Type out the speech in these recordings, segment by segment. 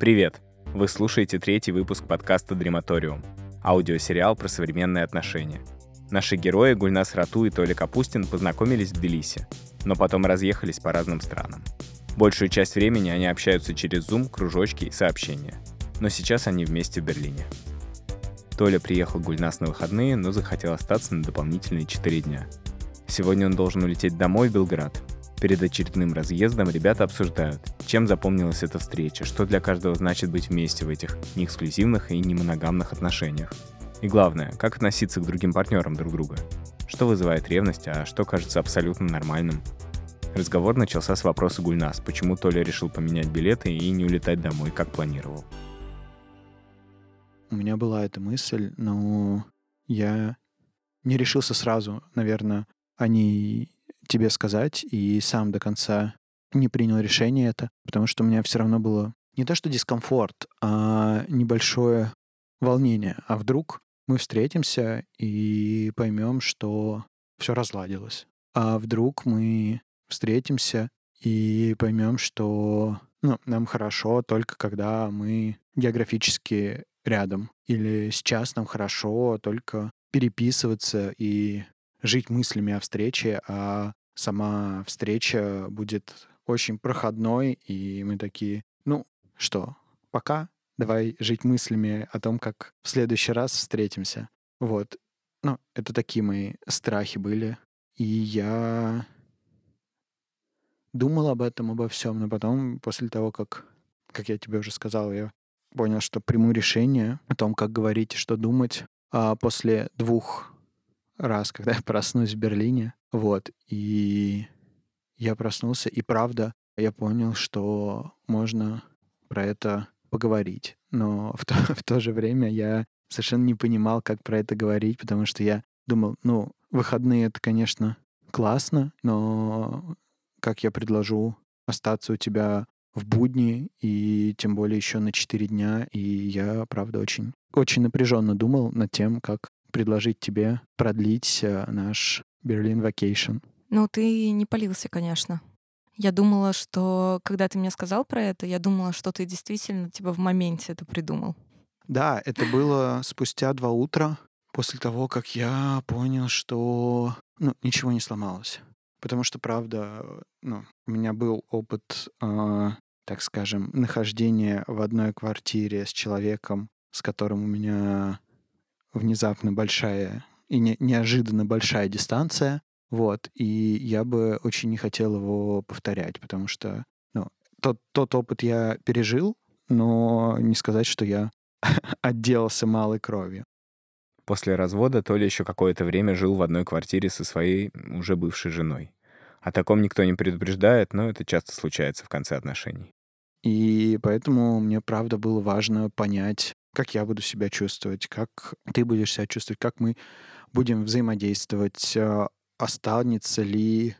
Привет! Вы слушаете третий выпуск подкаста «Дрематориум» — аудиосериал про современные отношения. Наши герои Гульнас Рату и Толя Капустин познакомились в Тбилиси, но потом разъехались по разным странам. Большую часть времени они общаются через Zoom, кружочки и сообщения. Но сейчас они вместе в Берлине. Толя приехал Гульнас на выходные, но захотел остаться на дополнительные 4 дня. Сегодня он должен улететь домой в Белград, Перед очередным разъездом ребята обсуждают, чем запомнилась эта встреча, что для каждого значит быть вместе в этих неэксклюзивных и не моногамных отношениях. И главное, как относиться к другим партнерам друг друга. Что вызывает ревность, а что кажется абсолютно нормальным. Разговор начался с вопроса Гульнас, почему Толя решил поменять билеты и не улетать домой, как планировал. У меня была эта мысль, но я не решился сразу, наверное, они тебе сказать и сам до конца не принял решение это, потому что у меня все равно было не то что дискомфорт, а небольшое волнение. А вдруг мы встретимся и поймем, что все разладилось. А вдруг мы встретимся и поймем, что ну, нам хорошо только когда мы географически рядом. Или сейчас нам хорошо только переписываться и жить мыслями о встрече, а сама встреча будет очень проходной, и мы такие, ну что, пока, давай жить мыслями о том, как в следующий раз встретимся. Вот. Ну, это такие мои страхи были. И я думал об этом, обо всем, но потом, после того, как, как я тебе уже сказал, я понял, что приму решение о том, как говорить и что думать. А после двух раз, когда я проснусь в Берлине. Вот. И я проснулся, и правда, я понял, что можно про это поговорить. Но в то, в то же время я совершенно не понимал, как про это говорить, потому что я думал, ну, выходные — это, конечно, классно, но как я предложу остаться у тебя в будни, и тем более еще на 4 дня. И я, правда, очень, очень напряженно думал над тем, как предложить тебе продлить э, наш Берлин Vacation. Ну, ты не полился, конечно. Я думала, что когда ты мне сказал про это, я думала, что ты действительно типа в моменте это придумал. Да, это было спустя два утра после того, как я понял, что ну, ничего не сломалось. Потому что, правда, ну, у меня был опыт, э, так скажем, нахождения в одной квартире с человеком, с которым у меня внезапно большая и не, неожиданно большая дистанция. Вот. И я бы очень не хотел его повторять, потому что ну, тот, тот опыт я пережил, но не сказать, что я отделался малой кровью. После развода Толя еще какое-то время жил в одной квартире со своей уже бывшей женой. О таком никто не предупреждает, но это часто случается в конце отношений. И поэтому мне, правда, было важно понять, как я буду себя чувствовать, как ты будешь себя чувствовать, как мы будем взаимодействовать, а, останется ли,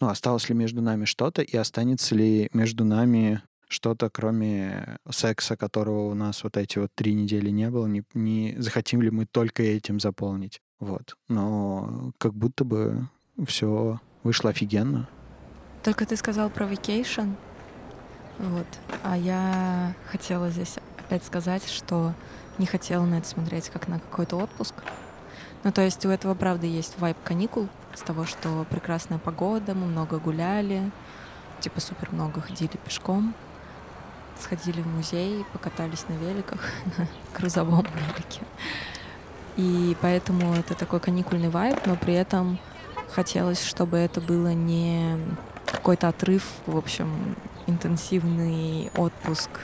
ну, осталось ли между нами что-то, и останется ли между нами что-то, кроме секса, которого у нас вот эти вот три недели не было, не, не захотим ли мы только этим заполнить. Вот. Но как будто бы все вышло офигенно. Только ты сказал про vacation, вот, а я хотела здесь опять сказать, что не хотела на это смотреть как на какой-то отпуск. Ну, то есть у этого, правда, есть вайп каникул с того, что прекрасная погода, мы много гуляли, типа супер много ходили пешком, сходили в музей, покатались на великах, на грузовом велике. И поэтому это такой каникульный вайб, но при этом хотелось, чтобы это было не какой-то отрыв, в общем, интенсивный отпуск —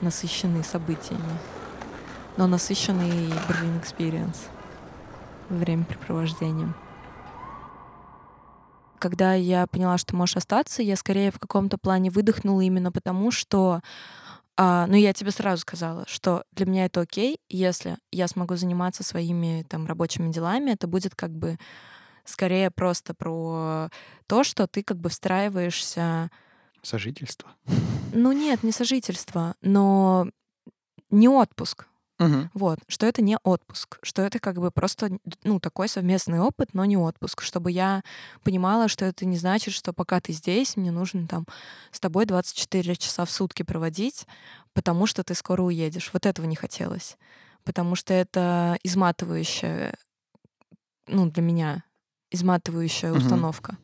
насыщенный событиями, но насыщенный Berlin Experience времяпрепровождением. Когда я поняла, что можешь остаться, я скорее в каком-то плане выдохнула именно потому, что а, ну, я тебе сразу сказала, что для меня это окей, если я смогу заниматься своими там рабочими делами, это будет как бы скорее просто про то, что ты как бы встраиваешься Сожительство? Ну нет, не сожительство, но не отпуск. Мгм. Вот, что это не отпуск, что это как бы просто, ну, такой совместный опыт, но не отпуск, чтобы я понимала, что это не значит, что пока ты здесь, мне нужно там с тобой 24 часа в сутки проводить, потому что ты скоро уедешь. Вот этого не хотелось, потому что это изматывающая, ну, для меня изматывающая Мгм. установка.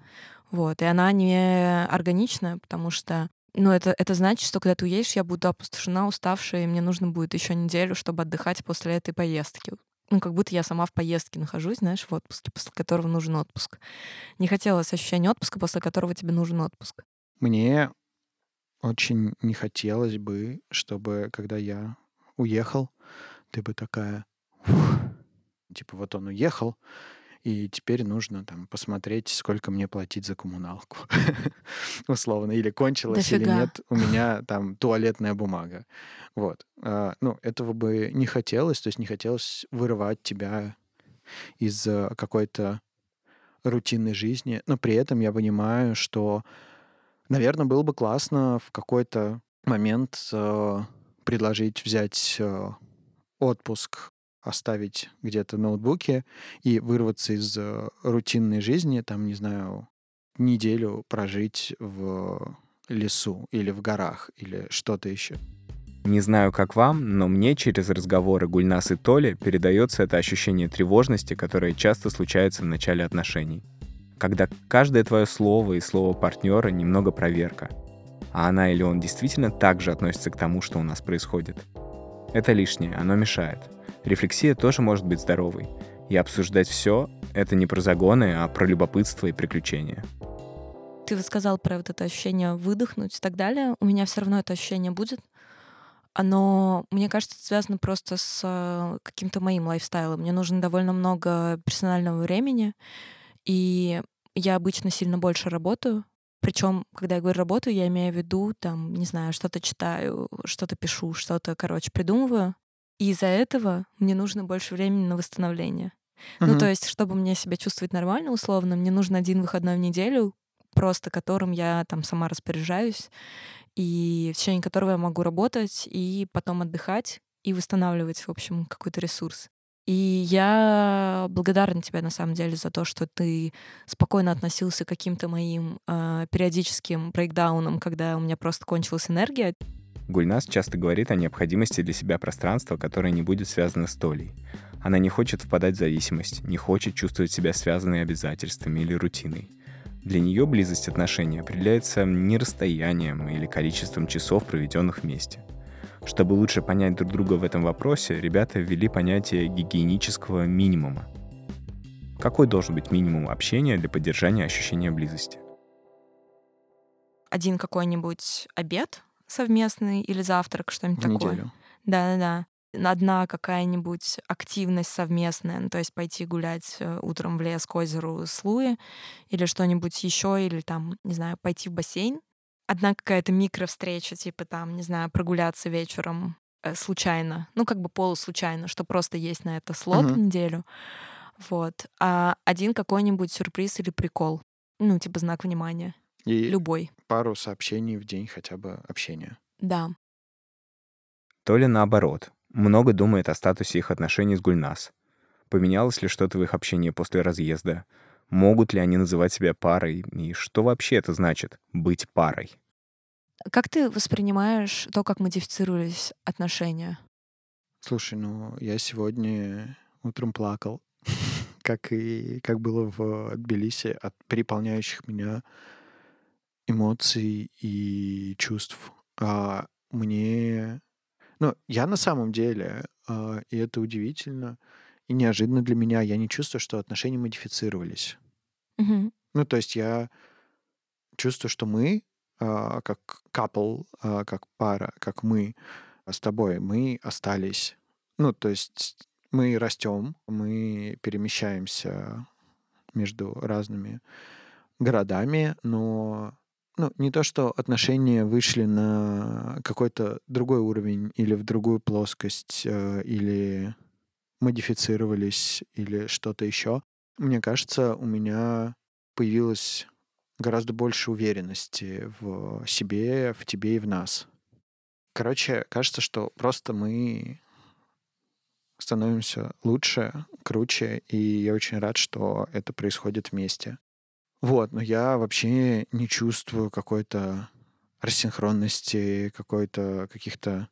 Вот, и она не органичная, потому что ну, это, это значит, что когда ты уедешь, я буду опустошена, уставшая, и мне нужно будет еще неделю, чтобы отдыхать после этой поездки. Ну, как будто я сама в поездке нахожусь, знаешь, в отпуске, после которого нужен отпуск. Не хотелось ощущения отпуска, после которого тебе нужен отпуск. Мне очень не хотелось бы, чтобы, когда я уехал, ты бы такая, типа вот он уехал, и теперь нужно там посмотреть, сколько мне платить за коммуналку, условно, или кончилась, или нет, у меня там туалетная бумага. Вот. А, Ну, этого бы не хотелось, то есть не хотелось вырывать тебя из э, какой-то рутинной жизни, но при этом я понимаю, что, наверное, было бы классно в какой-то момент э, предложить взять э, отпуск, оставить где-то ноутбуки и вырваться из э, рутинной жизни, там, не знаю, неделю прожить в лесу или в горах или что-то еще. Не знаю, как вам, но мне через разговоры Гульнас и Толи передается это ощущение тревожности, которое часто случается в начале отношений. Когда каждое твое слово и слово партнера немного проверка. А она или он действительно так же относится к тому, что у нас происходит. Это лишнее, оно мешает. Рефлексия тоже может быть здоровой. И обсуждать все — это не про загоны, а про любопытство и приключения. Ты сказал про вот это ощущение выдохнуть и так далее. У меня все равно это ощущение будет. Оно, мне кажется, связано просто с э, каким-то моим лайфстайлом. Мне нужно довольно много персонального времени, и я обычно сильно больше работаю. Причем, когда я говорю работаю, я имею в виду, там, не знаю, что-то читаю, что-то пишу, что-то, короче, придумываю. И из-за этого мне нужно больше времени на восстановление. Ну, Мгм. то есть, чтобы мне себя чувствовать нормально, условно, мне нужен один выходной в неделю, просто которым я там сама распоряжаюсь, и в течение которого я могу работать и потом отдыхать и восстанавливать, в общем, какой-то ресурс. И я благодарна тебе на самом деле за то, что ты спокойно относился к каким-то моим э, периодическим брейкдаунам, когда у меня просто кончилась энергия. Гульнас часто говорит о необходимости для себя пространства, которое не будет связано с Толей. Она не хочет впадать в зависимость, не хочет чувствовать себя связанной обязательствами или рутиной. Для нее близость отношений определяется не расстоянием или количеством часов, проведенных вместе. Чтобы лучше понять друг друга в этом вопросе, ребята ввели понятие гигиенического минимума. Какой должен быть минимум общения для поддержания ощущения близости? Один какой-нибудь обед совместный или завтрак, что-нибудь В такое. неделю. Да-да-да. Одна какая-нибудь активность совместная, ну, то есть пойти гулять э, утром в лес к озеру Слуи или что-нибудь еще, или там, не знаю, пойти в бассейн. Одна какая-то микровстреча, типа там, не знаю, прогуляться вечером э, случайно, ну, как бы полуслучайно, что просто есть на это слот в Мгм. неделю. Вот. А один какой-нибудь сюрприз или прикол. Ну, типа знак внимания. И Любой. пару сообщений в день хотя бы общения. Да. То ли наоборот. Много думает о статусе их отношений с Гульнас. Поменялось ли что-то в их общении после разъезда? Могут ли они называть себя парой? И что вообще это значит — быть парой? Как ты воспринимаешь то, как модифицировались отношения? Слушай, ну я сегодня утром плакал, как и как было в Тбилиси от переполняющих меня эмоций и чувств. А мне, ну я на самом деле, а, и это удивительно и неожиданно для меня, я не чувствую, что отношения модифицировались. Мгм. Ну то есть я чувствую, что мы а, как couple, а, как пара, как мы с тобой, мы остались. Ну, то есть мы растем, мы перемещаемся между разными городами, но ну, не то, что отношения вышли на какой-то другой уровень или в другую плоскость, э, или модифицировались, или что-то еще. Мне кажется, у меня появилось гораздо больше уверенности в себе, в тебе и в нас. Короче, кажется, что просто мы становимся лучше, круче, и я очень рад, что это происходит вместе. Вот, но я вообще не чувствую какой-то рассинхронности, какой-то каких-то...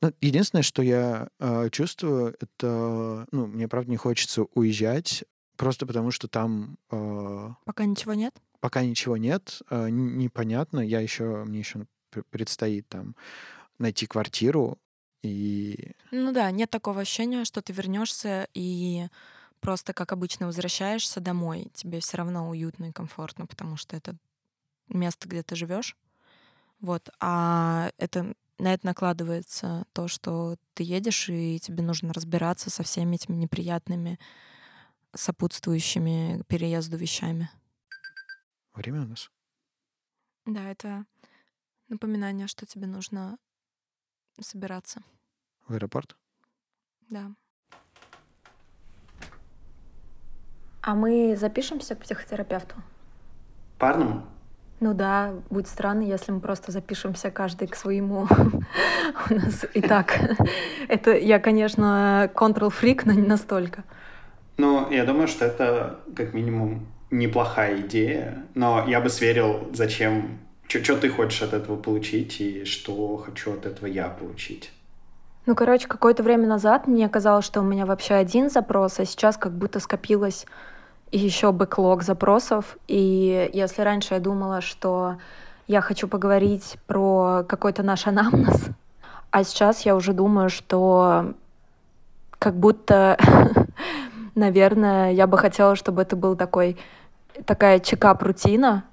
Ну, единственное, что я э, чувствую, это... Ну, мне, правда, не хочется уезжать, просто потому что там... Э, Пока ничего нет? Пока ничего нет, э, непонятно. Я еще... Мне еще предстоит там найти квартиру, и... Ну да, нет такого ощущения, что ты вернешься и просто как обычно возвращаешься домой. Тебе все равно уютно и комфортно, потому что это место, где ты живешь. Вот. А это на это накладывается то, что ты едешь, и тебе нужно разбираться со всеми этими неприятными сопутствующими переезду вещами. Время у нас. Да, это напоминание, что тебе нужно собираться. В аэропорт? Да. А мы запишемся к психотерапевту? Парному? Ну да, будет странно, если мы просто запишемся каждый к своему. У нас и так. Это я, конечно, control-фрик, но не настолько. Ну, я думаю, что это как минимум неплохая идея, но я бы сверил, зачем, что ты хочешь от этого получить и что хочу от этого я получить. Ну, короче, какое-то время назад мне казалось, что у меня вообще один запрос, а сейчас как будто скопилось еще бэклог запросов. И если раньше я думала, что я хочу поговорить про какой-то наш анамнез, а сейчас я уже думаю, что как будто, наверное, я бы хотела, чтобы это был такой, такая чекап-рутина,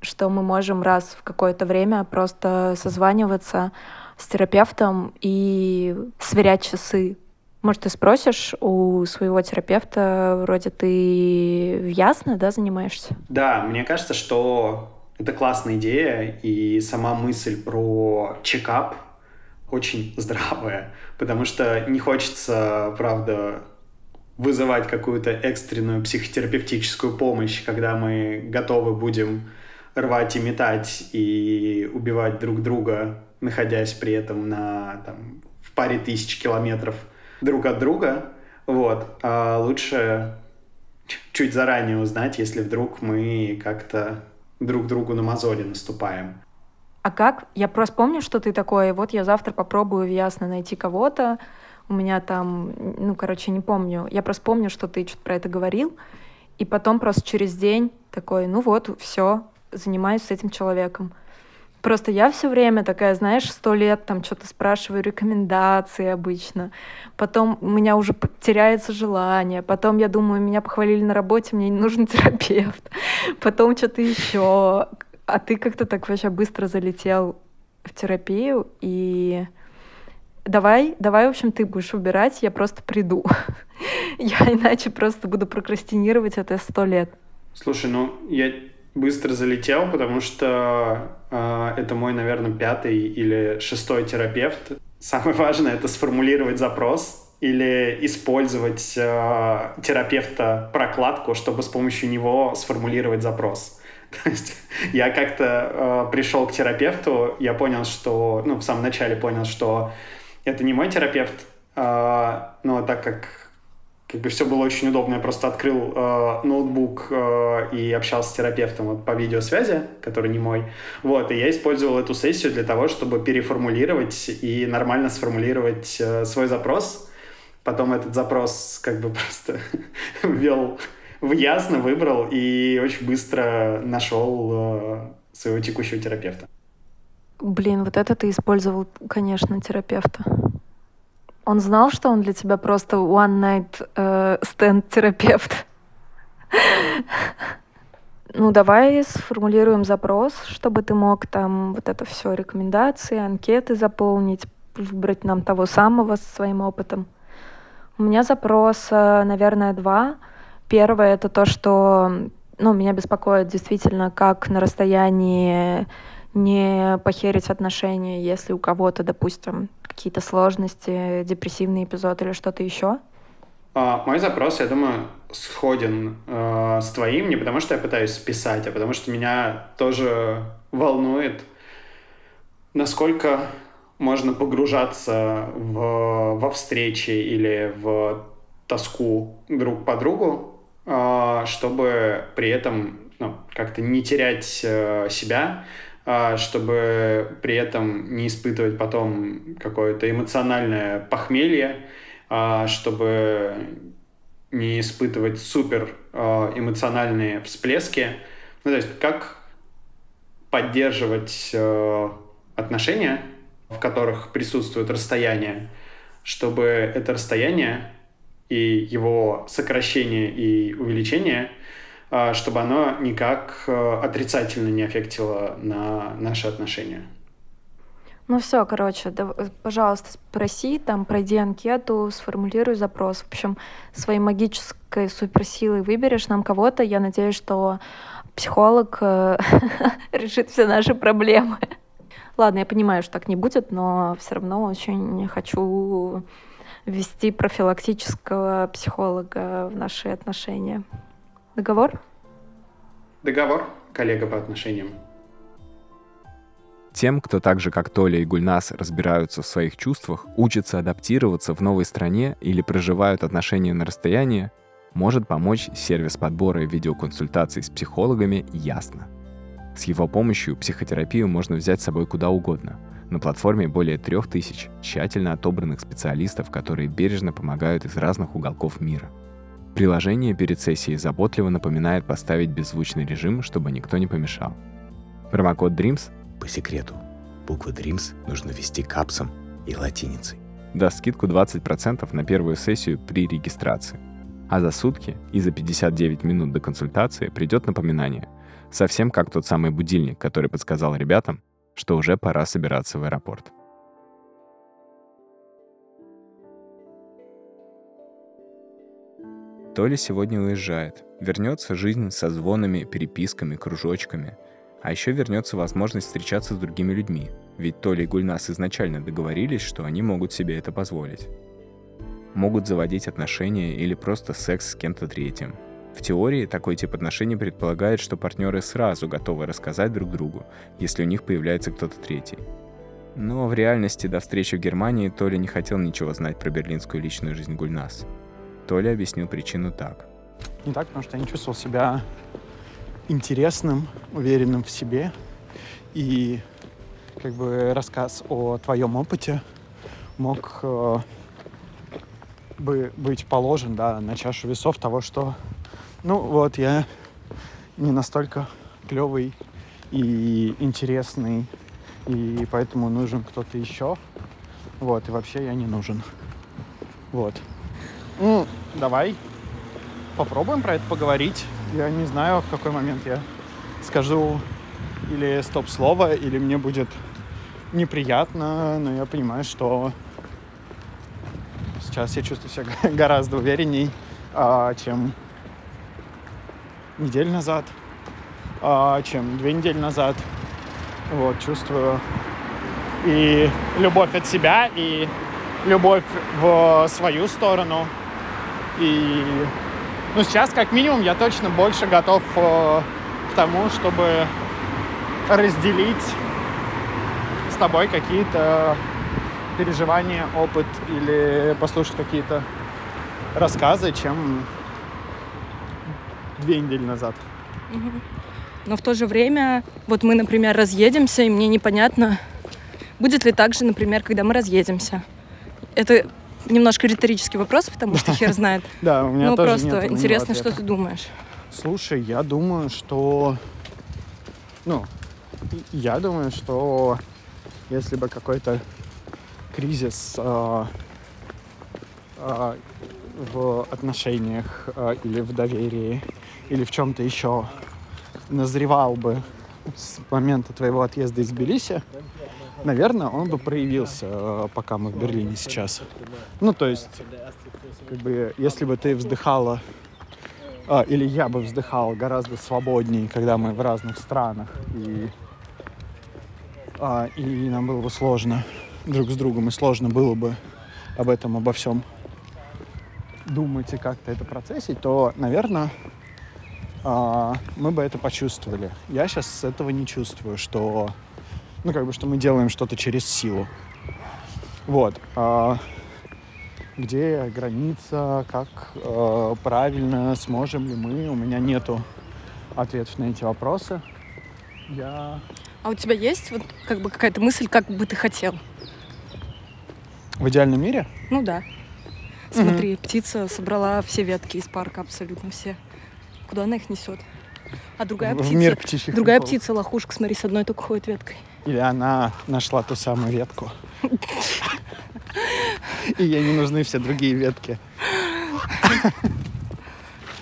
что мы можем раз в какое-то время просто созваниваться с терапевтом и сверять часы может, ты спросишь у своего терапевта, вроде ты ясно, да, занимаешься? Да, мне кажется, что это классная идея, и сама мысль про чекап очень здравая, потому что не хочется, правда, вызывать какую-то экстренную психотерапевтическую помощь, когда мы готовы будем рвать и метать и убивать друг друга, находясь при этом на там, в паре тысяч километров друг от друга, вот, а лучше чуть заранее узнать, если вдруг мы как-то друг другу на мозоли наступаем. А как? Я просто помню, что ты такой, вот я завтра попробую ясно найти кого-то, у меня там, ну, короче, не помню. Я просто помню, что ты что-то про это говорил, и потом просто через день такой, ну вот, все, занимаюсь с этим человеком. Просто я все время такая, знаешь, сто лет там что-то спрашиваю рекомендации обычно. Потом у меня уже теряется желание. Потом я думаю, меня похвалили на работе, мне не нужен терапевт. Потом что-то еще. А ты как-то так вообще быстро залетел в терапию и давай, давай, в общем, ты будешь выбирать, я просто приду. я иначе просто буду прокрастинировать это сто лет. Слушай, ну я быстро залетел, потому что э, это мой, наверное, пятый или шестой терапевт. Самое важное — это сформулировать запрос или использовать э, терапевта прокладку, чтобы с помощью него сформулировать запрос. То есть я как-то э, пришел к терапевту, я понял, что, ну, в самом начале понял, что это не мой терапевт, э, но так как как бы все было очень удобно. Я просто открыл э, ноутбук э, и общался с терапевтом вот, по видеосвязи, который не мой. Вот, и я использовал эту сессию для того, чтобы переформулировать и нормально сформулировать э, свой запрос. Потом этот запрос как бы просто ввел в ясно, выбрал и очень быстро нашел э, своего текущего терапевта. Блин, вот это ты использовал, конечно, терапевта. Он знал, что он для тебя просто one night э, stand терапевт. Ну, давай сформулируем запрос, чтобы ты мог там вот это все, рекомендации, анкеты заполнить, выбрать нам того самого с своим опытом. У меня запрос, наверное, два. Первое — это то, что ну, меня беспокоит действительно, как на расстоянии не похерить отношения, если у кого-то, допустим, какие-то сложности, депрессивный эпизод или что-то еще? А, мой запрос, я думаю, сходен э, с твоим, не потому что я пытаюсь списать, а потому что меня тоже волнует, насколько можно погружаться в, во встречи или в тоску друг по другу, а, чтобы при этом ну, как-то не терять э, себя, чтобы при этом не испытывать потом какое-то эмоциональное похмелье, а, чтобы не испытывать супер эмоциональные всплески. Ну, то есть как поддерживать отношения, в которых присутствует расстояние, чтобы это расстояние и его сокращение и увеличение, а, чтобы оно никак э, отрицательно не аффектило на наши отношения. Ну все, короче, да, пожалуйста, спроси, там, пройди анкету, сформулируй запрос. В общем, своей магической суперсилой выберешь нам кого-то. Я надеюсь, что психолог э, решит все наши проблемы. Ладно, я понимаю, что так не будет, но все равно очень хочу ввести профилактического психолога в наши отношения. Договор? Договор, коллега по отношениям. Тем, кто так же, как Толя и Гульнас, разбираются в своих чувствах, учатся адаптироваться в новой стране или проживают отношения на расстоянии, может помочь сервис подбора и видеоконсультаций с психологами «Ясно». С его помощью психотерапию можно взять с собой куда угодно – на платформе более трех тысяч тщательно отобранных специалистов, которые бережно помогают из разных уголков мира. Приложение перед сессией заботливо напоминает поставить беззвучный режим, чтобы никто не помешал. Промокод DREAMS по секрету. Буквы DREAMS нужно ввести капсом и латиницей. Даст скидку 20% на первую сессию при регистрации. А за сутки и за 59 минут до консультации придет напоминание. Совсем как тот самый будильник, который подсказал ребятам, что уже пора собираться в аэропорт. Толя сегодня уезжает. Вернется жизнь со звонами, переписками, кружочками. А еще вернется возможность встречаться с другими людьми. Ведь Толя и Гульнас изначально договорились, что они могут себе это позволить. Могут заводить отношения или просто секс с кем-то третьим – в теории такой тип отношений предполагает, что партнеры сразу готовы рассказать друг другу, если у них появляется кто-то третий. Но в реальности до встречи в Германии Толя не хотел ничего знать про берлинскую личную жизнь Гульнас. Толя объяснил причину так. Не так, потому что я не чувствовал себя интересным, уверенным в себе. И как бы рассказ о твоем опыте мог э, бы быть положен да, на чашу весов того, что ну вот, я не настолько клевый и интересный, и поэтому нужен кто-то еще. Вот, и вообще я не нужен. Вот. Давай попробуем про это поговорить. Я не знаю, в какой момент я скажу или стоп-слово, или мне будет неприятно, но я понимаю, что сейчас я чувствую себя гораздо уверенней, а, чем недель назад, а, чем две недели назад. Вот, чувствую и любовь от себя, и любовь в свою сторону. И ну, сейчас, как минимум, я точно больше готов э, к тому, чтобы разделить с тобой какие-то переживания, опыт или послушать какие-то рассказы, чем две недели назад. Но в то же время, вот мы, например, разъедемся, и мне непонятно, будет ли так же, например, когда мы разъедемся. Это немножко риторический вопрос, потому что хер знает. Да, у меня Ну, тоже просто нет интересно, что ты думаешь. Слушай, я думаю, что... Ну, я думаю, что если бы какой-то кризис э, э, в отношениях э, или в доверии или в чем-то еще назревал бы с момента твоего отъезда из Тбилиси, наверное, он бы проявился, э, пока мы в Берлине сейчас. Ну, то есть, как бы, если бы ты вздыхала, а, или я бы вздыхал гораздо свободнее, когда мы в разных странах, и, а, и нам было бы сложно друг с другом, и сложно было бы об этом, обо всем думать и как-то это процессить, то, наверное, а, мы бы это почувствовали. Я сейчас этого не чувствую, что, ну, как бы, что мы делаем что-то через силу. Вот. А, где граница, как э, правильно, сможем ли мы. У меня нету ответов на эти вопросы. Я А у тебя есть вот как бы какая-то мысль, как бы ты хотел? в идеальном мире Ну да. Смотри, птица собрала все ветки из парка, абсолютно все. Куда она их несет? А другая в птица, мир птичьих другая приколов. птица, лохушка, смотри, с одной только ходит веткой. Или она нашла ту самую ветку. И ей не нужны все другие ветки.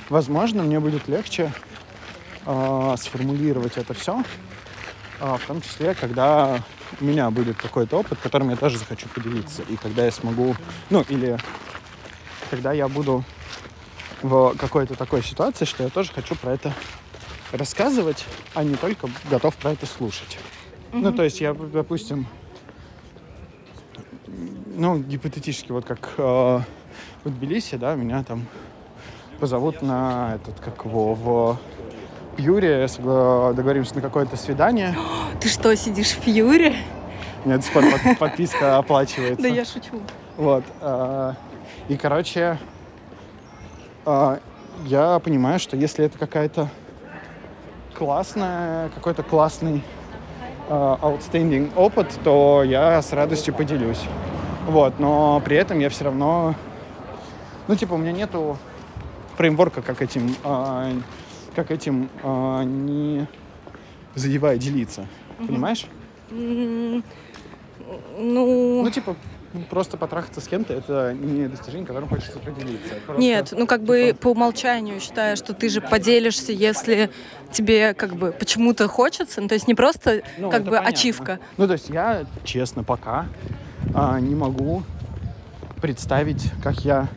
Возможно, мне будет легче э, сформулировать это все, в том числе, когда у меня будет какой-то опыт, которым я тоже захочу поделиться. И когда я смогу, ну, или когда я буду в какой-то такой ситуации, что я тоже хочу про это рассказывать, а не только готов про это слушать. Ну, то есть я, допустим, ну, гипотетически, вот как э, в Тбилиси, да, меня там позовут на этот, как его, в Пьюре, договоримся на какое-то свидание. Ты что, сидишь в пор под- подписка оплачивается. Да я шучу. Вот. а, И, короче, а, я понимаю, что если это какая-то классная, какой-то классный outstanding опыт, то я с радостью поделюсь. Вот, но при этом я все равно, ну, типа, у меня нету фреймворка, как этим, а, как этим а, не задевая делиться. Понимаешь? Ну, Ну, типа, просто потрахаться с кем-то это не достижение, которым хочется поделиться. Просто, нет, ну как бы типа, по умолчанию считаю, что ты же поделишься, если тебе как бы почему-то хочется. Ну, то есть не просто ну, как бы понятно. ачивка. Ну, то есть я, честно, пока а, не могу представить, как я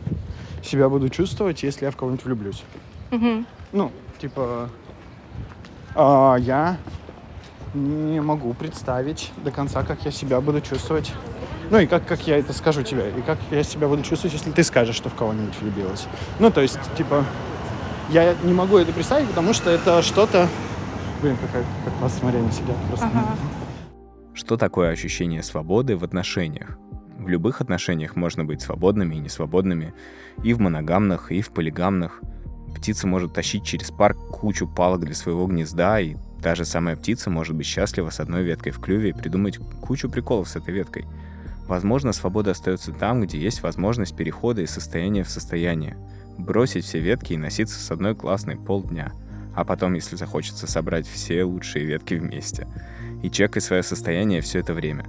себя буду чувствовать, если я в кого-нибудь влюблюсь. Мгм. Ну, типа, а, я не могу представить до конца, как я себя буду чувствовать. Ну и как, как я это скажу тебе, и как я себя буду чувствовать, если ты скажешь, что в кого-нибудь влюбилась. Ну, то есть, типа, я не могу это представить, потому что это что-то... Блин, какая, как вас смотрели сидят просто. Ага. Что такое ощущение свободы в отношениях? В любых отношениях можно быть свободными и несвободными, и в моногамных, и в полигамных. Птица может тащить через парк кучу палок для своего гнезда, и та же самая птица может быть счастлива с одной веткой в клюве и придумать кучу приколов с этой веткой. Возможно, свобода остается там, где есть возможность перехода из состояния в состояние. Бросить все ветки и носиться с одной классной полдня. А потом, если захочется, собрать все лучшие ветки вместе. И чекай свое состояние все это время.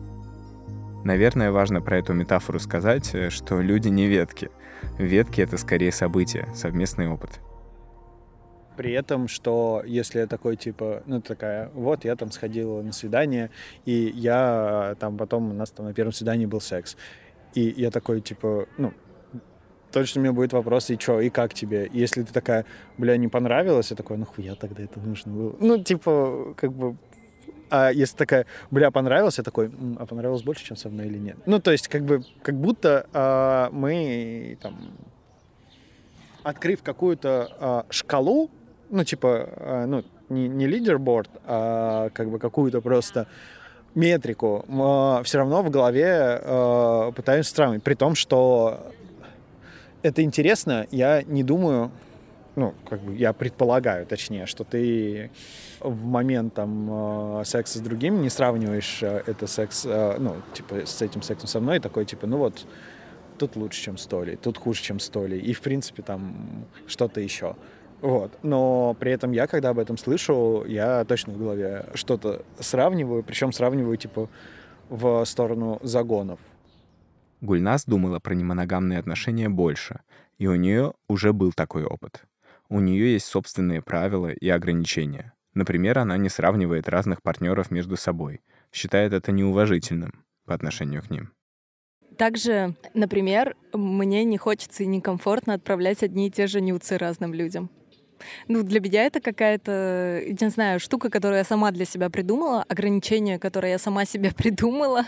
Наверное, важно про эту метафору сказать, э, что люди не ветки. Ветки — это скорее события, совместный опыт. При этом, что если я такой, типа, ну, такая, вот, я там сходила на свидание, и я там потом, у нас там на первом свидании был секс. И я такой, типа, ну, точно у меня будет вопрос, и чё, и как тебе? И если ты такая, бля, не понравилось, я такой, нахуя тогда это нужно было? Ну, типа, как бы, а если такая, бля, понравилось, я такой, «М, а понравилось больше, чем со мной или нет? Ну, то есть, как бы, как будто а, мы, там, открыв какую-то а, шкалу, ну, типа, а, ну, не, не лидерборд, а как бы какую-то просто метрику, все равно в голове а, пытаемся сравнивать. При том, что это интересно, я не думаю, ну, как бы я предполагаю, точнее, что ты в момент там э, секса с другим не сравниваешь это секс, ну, типа, с этим сексом со мной, и такой, типа, ну вот, тут лучше, чем столи, тут хуже, чем столи, и, в принципе, там что-то еще. Вот. Но при этом я, когда об этом слышу, я точно в голове что-то сравниваю, причем сравниваю, типа, в сторону загонов. Гульнас думала про немоногамные отношения больше, и у нее уже был такой опыт. У нее есть собственные правила и ограничения. Например, она не сравнивает разных партнеров между собой, считает это неуважительным по отношению к ним. Также, например, мне не хочется и некомфортно отправлять одни и те же нюцы разным людям. Ну, для меня это какая-то, не знаю, штука, которую я сама для себя придумала, ограничение, которое я сама себе придумала.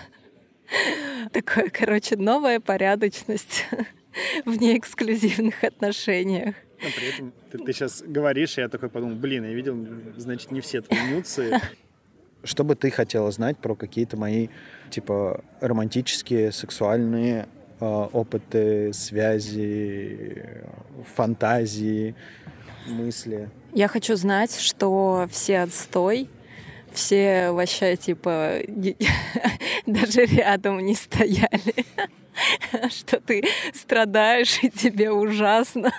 Такое, короче, новая порядочность в неэксклюзивных отношениях. Но при этом ты, ты сейчас говоришь, и я такой подумал, блин, я видел, значит, не все твои нюцы. что бы ты хотела знать про какие-то мои, типа, романтические, сексуальные э, опыты, связи, фантазии, мысли? Я хочу знать, что все отстой, все вообще, типа, даже рядом не стояли. Что ты страдаешь, и тебе ужасно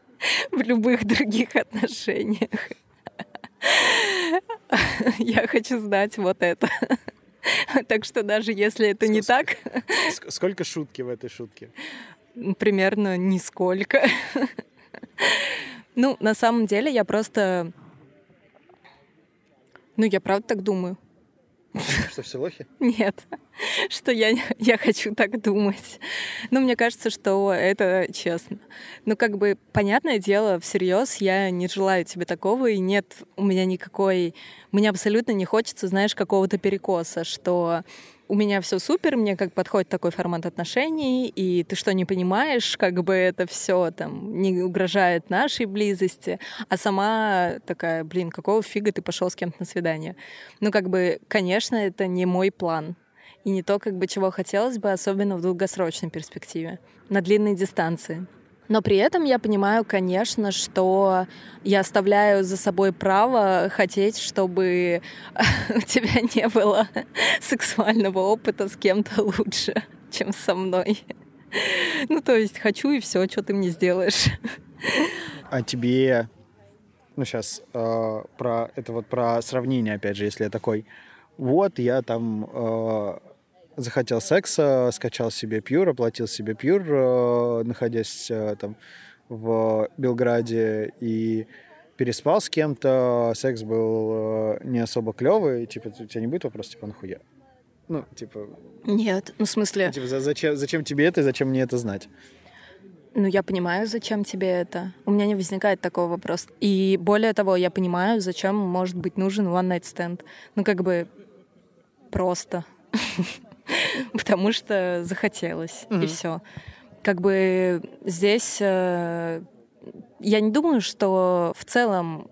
в любых других отношениях. Я хочу знать вот это. Так что даже если это не так... Сколько шутки в этой шутке? Примерно нисколько. Ну, на самом деле я просто... Ну, я правда так думаю. Что все лохи? Нет, что я, я хочу так думать. Но мне кажется, что это честно. Ну, как бы, понятное дело, всерьез я не желаю тебе такого, и нет у меня никакой... Мне абсолютно не хочется, знаешь, какого-то перекоса, что у меня все супер, мне как подходит такой формат отношений, и ты что, не понимаешь, как бы это все там не угрожает нашей близости, а сама такая, блин, какого фига ты пошел с кем-то на свидание? Ну, как бы, конечно, это не мой план, и не то, как бы, чего хотелось бы, особенно в долгосрочной перспективе, на длинной дистанции. Но при этом я понимаю, конечно, что я оставляю за собой право хотеть, чтобы у тебя не было сексуального опыта с кем-то лучше, чем со мной. Ну, то есть хочу и все, что ты мне сделаешь. А тебе, ну сейчас э, про это вот про сравнение, опять же, если я такой, вот я там э, захотел секса, скачал себе пьюр, оплатил себе пьюр, э, находясь э, там в Белграде и переспал с кем-то, секс был э, не особо клевый, типа, у тебя не будет вопроса, типа, нахуя? Ну, типа... Нет, ну, в смысле... Типа, зачем, зачем тебе это и зачем мне это знать? Ну, я понимаю, зачем тебе это. У меня не возникает такого вопроса. И более того, я понимаю, зачем может быть нужен one-night stand. Ну, как бы просто. потому что захотелось, mm-hmm. и все. Как бы здесь э, я не думаю, что в целом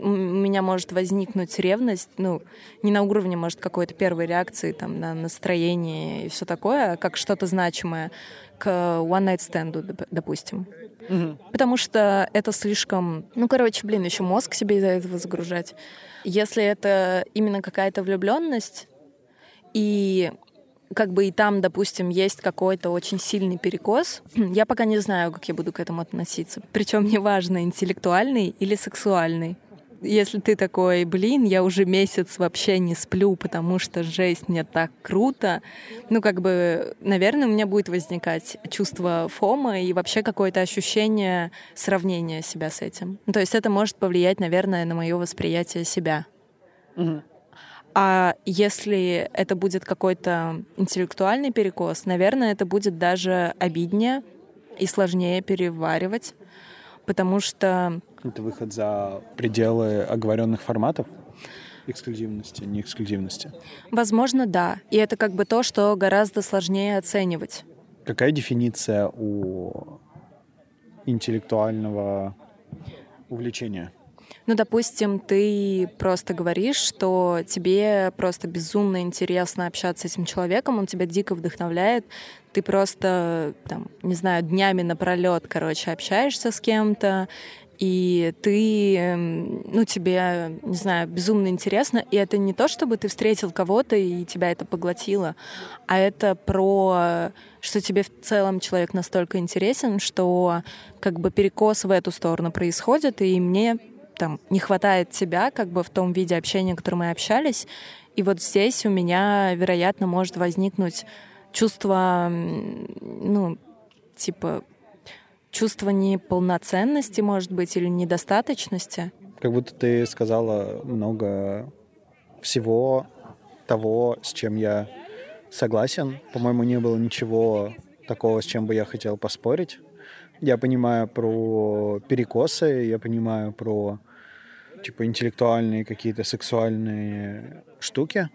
у меня может возникнуть ревность, ну, не на уровне, может, какой-то первой реакции там, на настроение и все такое, а как что-то значимое к one-night stand, допустим. Угу. Потому что это слишком... Ну, короче, блин, еще мозг себе из-за этого загружать. Если это именно какая-то влюбленность, и как бы и там, допустим, есть какой-то очень сильный перекос, я пока не знаю, как я буду к этому относиться. Причем неважно, интеллектуальный или сексуальный. Если ты такой, блин, я уже месяц вообще не сплю, потому что жесть, мне так круто, ну, как бы, наверное, у меня будет возникать чувство фома и вообще какое-то ощущение сравнения себя с этим. То есть это может повлиять, наверное, на мое восприятие себя. Угу. А если это будет какой-то интеллектуальный перекос, наверное, это будет даже обиднее и сложнее переваривать, потому что... Это выход за пределы оговоренных форматов? эксклюзивности, не эксклюзивности? Возможно, да. И это как бы то, что гораздо сложнее оценивать. Какая дефиниция у интеллектуального увлечения? Ну, допустим, ты просто говоришь, что тебе просто безумно интересно общаться с этим человеком, он тебя дико вдохновляет, ты просто, там, не знаю, днями напролет, короче, общаешься с кем-то, и ты, эм, ну, тебе, не знаю, безумно интересно, и это не то, чтобы ты встретил кого-то, и тебя это поглотило, а это про, что тебе в целом человек настолько интересен, что как бы перекос в эту сторону происходит, и мне там не хватает тебя как бы в том виде общения, в котором мы общались. И вот здесь у меня, вероятно, может возникнуть чувство, ну, типа, чувство неполноценности, может быть, или недостаточности. Как будто ты сказала много всего того, с чем я согласен. По-моему, не было ничего такого, с чем бы я хотел поспорить. Я понимаю про перекосы, я понимаю про типа интеллектуальные какие-то сексуальные штуки.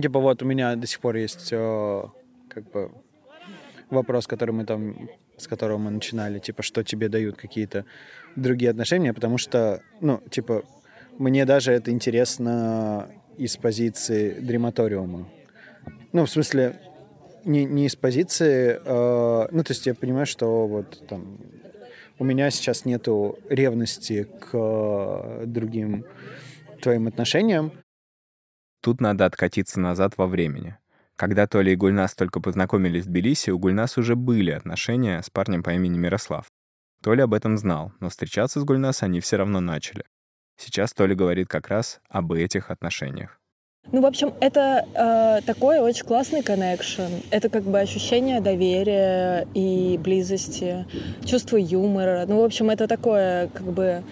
Типа вот у меня до сих пор есть э, как бы вопрос, который мы там, с которого мы начинали, типа что тебе дают какие-то другие отношения, потому что, ну, типа мне даже это интересно из позиции дрематориума. Ну, в смысле, не, не из позиции... Э, ну, то есть я понимаю, что вот там у меня сейчас нету ревности к э, другим твоим отношениям. Тут надо откатиться назад во времени. Когда Толя и Гульнас только познакомились в Тбилиси, у Гульнас уже были отношения с парнем по имени Мирослав. Толя об этом знал, но встречаться с Гульнас они все равно начали. Сейчас Толя говорит как раз об этих отношениях. Ну, в общем, это э, такой очень классный коннекшн. Это как бы ощущение доверия и близости, чувство юмора. Ну, в общем, это такое как бы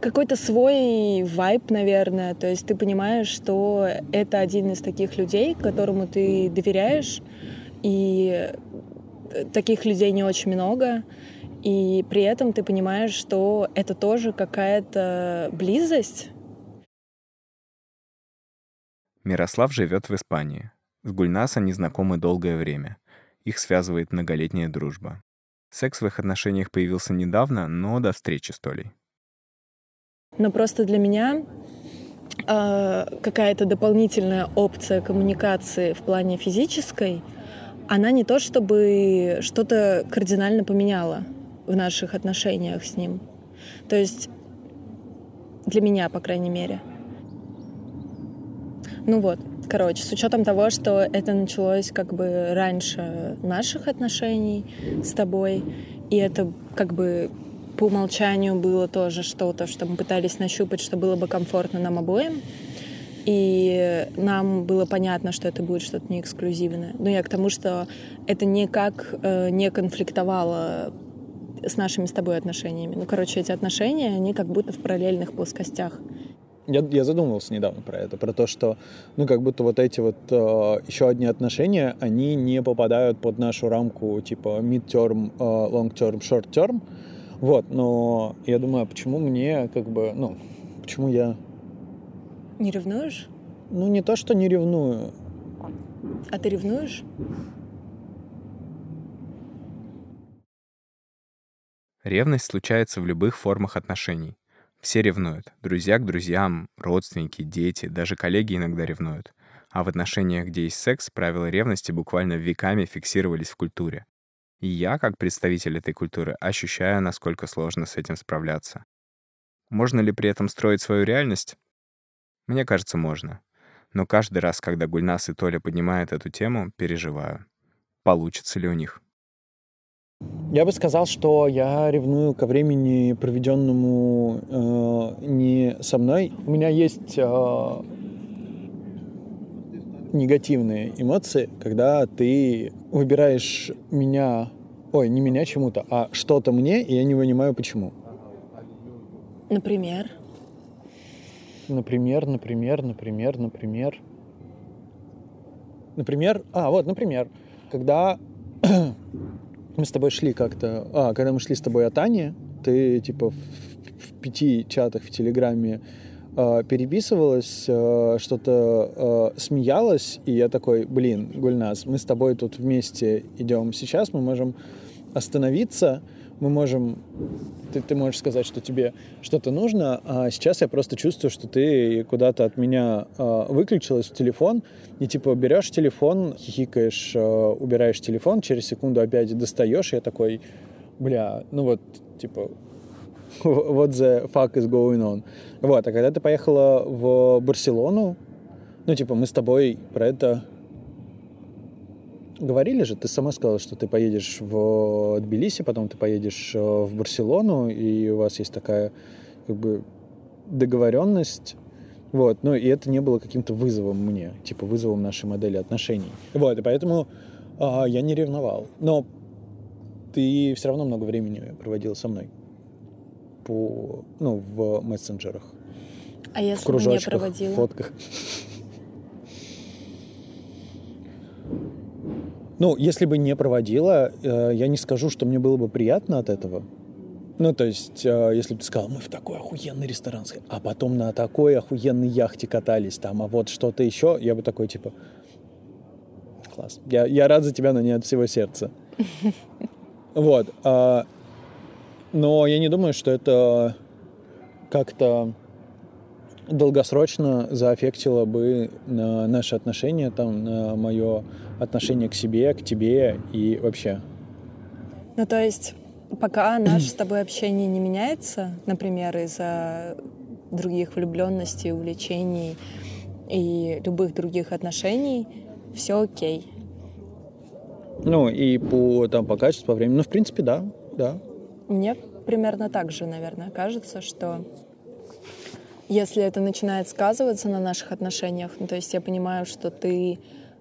какой-то свой вайб, наверное. То есть ты понимаешь, что это один из таких людей, которому ты доверяешь, и таких людей не очень много. И при этом ты понимаешь, что это тоже какая-то близость, Мирослав живет в Испании. С Гульнас они знакомы долгое время. Их связывает многолетняя дружба. Секс в их отношениях появился недавно, но до встречи с Толей. Но просто для меня э, какая-то дополнительная опция коммуникации в плане физической, она не то чтобы что-то кардинально поменяла в наших отношениях с ним. То есть для меня, по крайней мере. Ну вот, короче, с учетом того, что это началось как бы раньше наших отношений с тобой, и это как бы по умолчанию было тоже что-то, что мы пытались нащупать, что было бы комфортно нам обоим. И нам было понятно, что это будет что-то не эксклюзивное. Но я к тому, что это никак э, не конфликтовало с нашими с тобой отношениями. Ну, короче, эти отношения, они как будто в параллельных плоскостях. Я, я задумывался недавно про это, про то, что, ну, как будто вот эти вот э, еще одни отношения, они не попадают под нашу рамку типа mid-term, э, long-term, short-term. Вот, но я думаю, а почему мне, как бы, ну, почему я... Не ревнуешь? Ну, не то, что не ревную. А ты ревнуешь? Ревность случается в любых формах отношений. Все ревнуют. Друзья к друзьям, родственники, дети, даже коллеги иногда ревнуют. А в отношениях, где есть секс, правила ревности буквально веками фиксировались в культуре. И я, как представитель этой культуры, ощущаю, насколько сложно с этим справляться. Можно ли при этом строить свою реальность? Мне кажется, можно. Но каждый раз, когда Гульнас и Толя поднимают эту тему, переживаю. Получится ли у них? Я бы сказал, что я ревную ко времени, проведенному э, не со мной. У меня есть э, негативные эмоции, когда ты выбираешь меня, ой, не меня чему-то, а что-то мне, и я не понимаю почему. Например? Например, например, например, например. Например, а, вот, например, когда мы с тобой шли как-то... А, когда мы шли с тобой от Ани, ты, типа, в, в пяти чатах в Телеграме э, переписывалась, э, что-то э, смеялась, и я такой, блин, Гульнас, мы с тобой тут вместе идем. Сейчас, мы можем остановиться, мы можем, ты, ты можешь сказать, что тебе что-то нужно, а сейчас я просто чувствую, что ты куда-то от меня э, выключилась в телефон, и типа берешь телефон, хихикаешь, э, убираешь телефон, через секунду опять достаешь, и я такой, бля, ну вот, типа, what the fuck is going on? Вот, а когда ты поехала в Барселону, ну, типа, мы с тобой про это говорили же, ты сама сказала, что ты поедешь в Тбилиси, потом ты поедешь э, в Барселону, и у вас есть такая как бы договоренность. Вот, ну и это не было каким-то вызовом мне, типа вызовом нашей модели отношений. Вот, и поэтому а, я не ревновал. Но ты все равно много времени проводил со мной по, ну, в мессенджерах. А если в кружочках, не проводила? в фотках. Ну, если бы не проводила, э, я не скажу, что мне было бы приятно от этого. Ну, то есть, э, если бы ты сказал, мы в такой охуенный ресторан, а потом на такой охуенной яхте катались там, а вот что-то еще, я бы такой, типа, класс. Я, я рад за тебя, но не от всего сердца. Вот. А, но я не думаю, что это как-то долгосрочно заэффектило бы на наши отношения, там, на мое отношение к себе, к тебе и вообще. Ну, то есть, пока наше с тобой общение не меняется, например, из-за других влюбленностей, увлечений и любых других отношений, все окей. Ну, и по, там, по качеству, по времени. Ну, в принципе, да, да. Мне примерно так же, наверное, кажется, что если это начинает сказываться на наших отношениях, ну, то есть я понимаю, что ты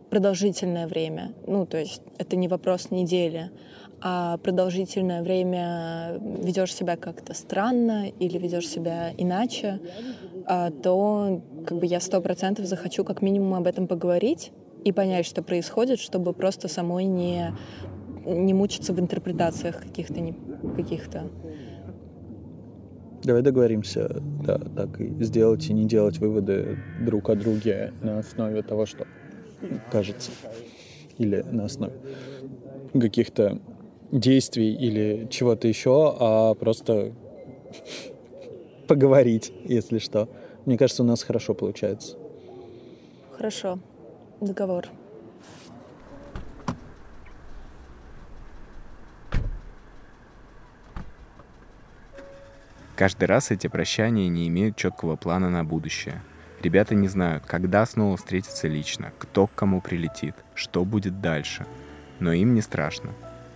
продолжительное время, ну, то есть это не вопрос недели, а продолжительное время ведешь себя как-то странно или ведешь себя иначе, а, то как бы я сто процентов захочу как минимум об этом поговорить и понять, что происходит, чтобы просто самой не, не мучиться в интерпретациях каких-то каких-то Давай договоримся, да, так и сделать и не делать выводы друг о друге на основе того, что кажется, или на основе каких-то действий или чего-то еще, а просто поговорить, если что. Мне кажется, у нас хорошо получается. Хорошо. Договор. Каждый раз эти прощания не имеют четкого плана на будущее. Ребята не знают, когда снова встретиться лично, кто к кому прилетит, что будет дальше. Но им не страшно.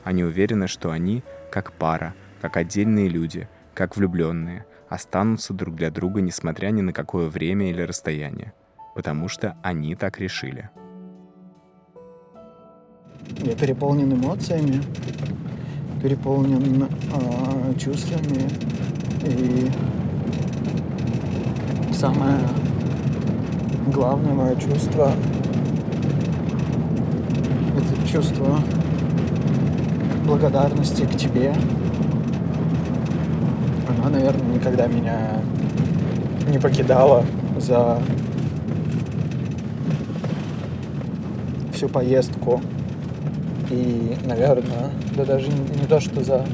Они уверены, что они, как пара, как отдельные люди, как влюбленные, останутся друг для друга, несмотря ни на какое время или расстояние. Потому что они так решили. Я переполнен эмоциями, переполнен э, чувствами, и самое главное мое чувство — это чувство благодарности к тебе. Она, наверное, никогда меня не покидала за всю поездку. И, наверное, да даже не то, что за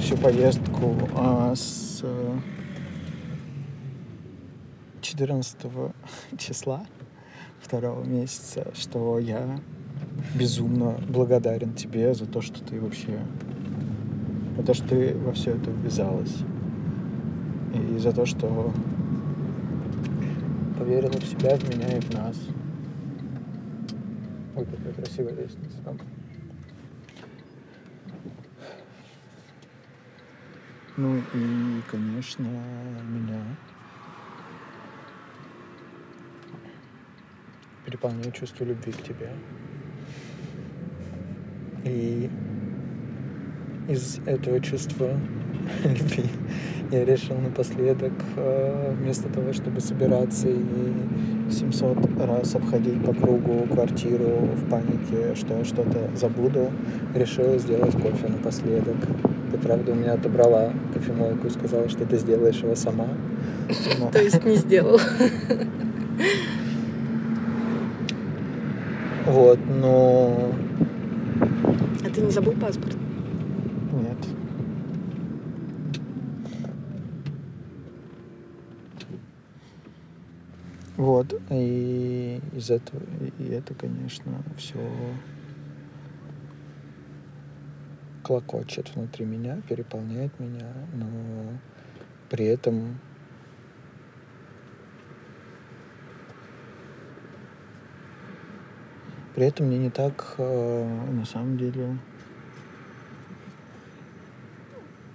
всю поездку, а с 14 числа второго месяца, что я безумно благодарен тебе за то, что ты вообще... За то, что ты во все это ввязалась. И за то, что поверила в себя, в меня и в нас. Ой, какая красивая лестница там. Ну и, конечно, меня переполняет чувство любви к тебе. И из этого чувства любви я решил напоследок, э, вместо того, чтобы собираться и 700 раз обходить по кругу квартиру в панике, что я что-то забуду, решил сделать кофе напоследок. Ты, правда, у меня отобрала кофемолку и сказала, что ты сделаешь его сама. Но... То есть не сделал. Вот, но... А ты не забыл паспорт? Нет. Вот, и из этого, и это, конечно, все клокочет внутри меня, переполняет меня, но при этом При этом мне не так, э, на самом деле,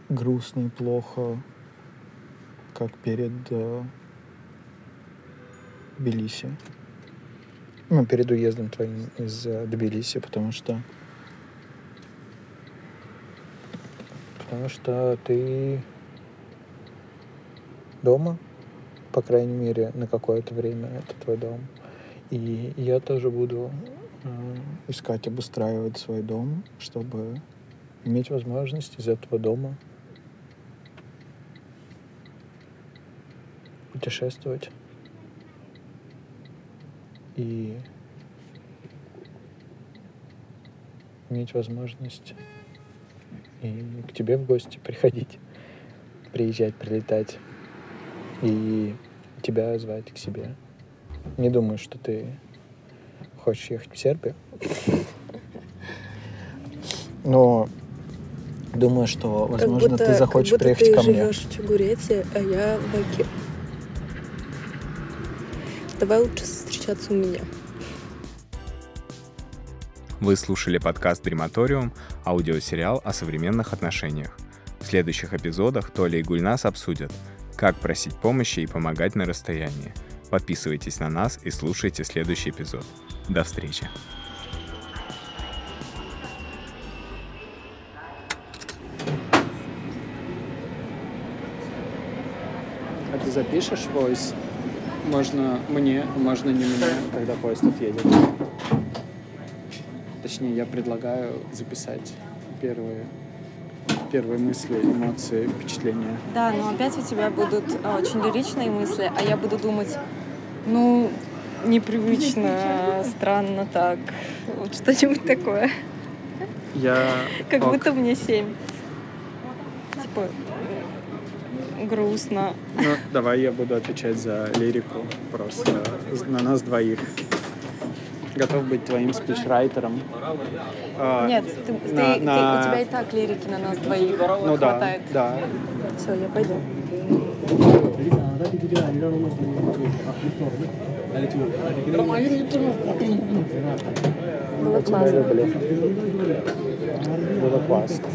грустно и плохо, как перед э, Тбилиси. Ну, перед уездом твоим из э, Тбилиси, потому что потому что ты дома, по крайней мере, на какое-то время это твой дом. И я тоже буду искать, обустраивать свой дом, чтобы иметь возможность из этого дома путешествовать и иметь возможность и к тебе в гости приходить, приезжать, прилетать. и тебя звать к себе. Не думаю, что ты хочешь ехать в Сербию. Но думаю, что, возможно, будто, ты захочешь как будто приехать ты ко мне. живешь в Чугурете, а я в Оке. Давай лучше встречаться у меня. Вы слушали подкаст «Дрематориум» — аудиосериал о современных отношениях. В следующих эпизодах Толя и Гульнас обсудят, как просить помощи и помогать на расстоянии. Подписывайтесь на нас и слушайте следующий эпизод. До встречи! А ты запишешь войс? Можно мне, можно не мне, когда поезд отъедет. Точнее, я предлагаю записать первые, первые мысли, эмоции, впечатления. Да, но опять у тебя будут а, очень лиричные мысли, а я буду думать, ну, непривычно, странно так. Вот что-нибудь такое. Я... Как ок. будто мне семь. Типа, грустно. Ну, давай я буду отвечать за лирику просто на нас двоих. Готов быть твоим спичрайтером. А, Нет, ты, ты- на- ты- на- у тебя и так лирики на нас двоих ну да, хватает. да. Все, я пойду. Было классно. Было классно.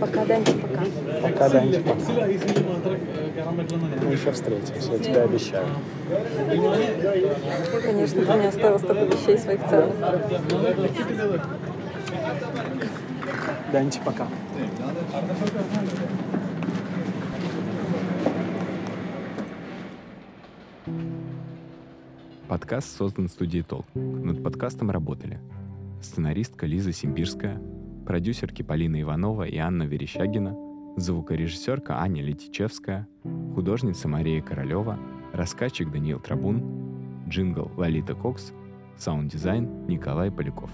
Пока, Данчик, пока. Пока, Данчик, пока. Мы еще встретимся, я тебе обещаю. Конечно, ты не оставил столько вещей своих ценных. Данчик, пока. Подкаст создан студией Толк. Над подкастом работали сценаристка Лиза Симбирская, продюсерки Полина Иванова и Анна Верещагина, звукорежиссерка Аня Летичевская, художница Мария Королева, рассказчик Даниил Трабун, джингл Лолита Кокс, саунд-дизайн Николай Поляков.